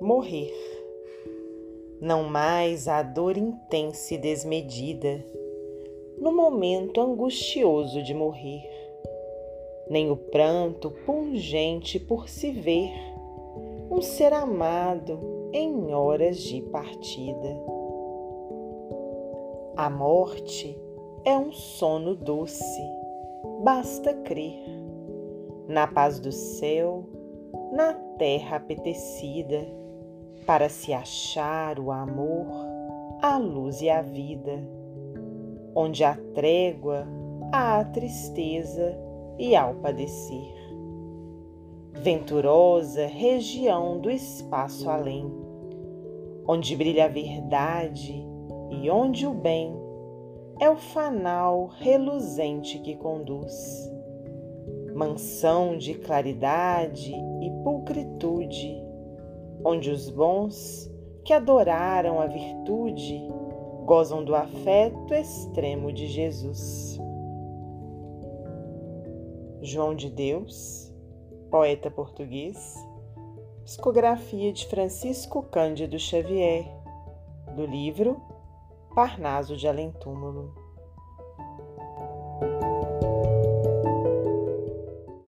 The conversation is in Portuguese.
Morrer. Não mais a dor intensa e desmedida, no momento angustioso de morrer, nem o pranto pungente por se ver um ser amado em horas de partida. A morte é um sono doce, basta crer na paz do céu, na terra apetecida, para se achar o amor, a luz e a vida, onde há trégua, há tristeza e ao padecer. Venturosa região do espaço além, onde brilha a verdade e onde o bem é o fanal reluzente que conduz mansão de claridade e pulcritude, onde os bons que adoraram a virtude gozam do afeto extremo de Jesus. João de Deus, poeta português, psicografia de Francisco Cândido Xavier, do livro Parnaso de Além Túmulo.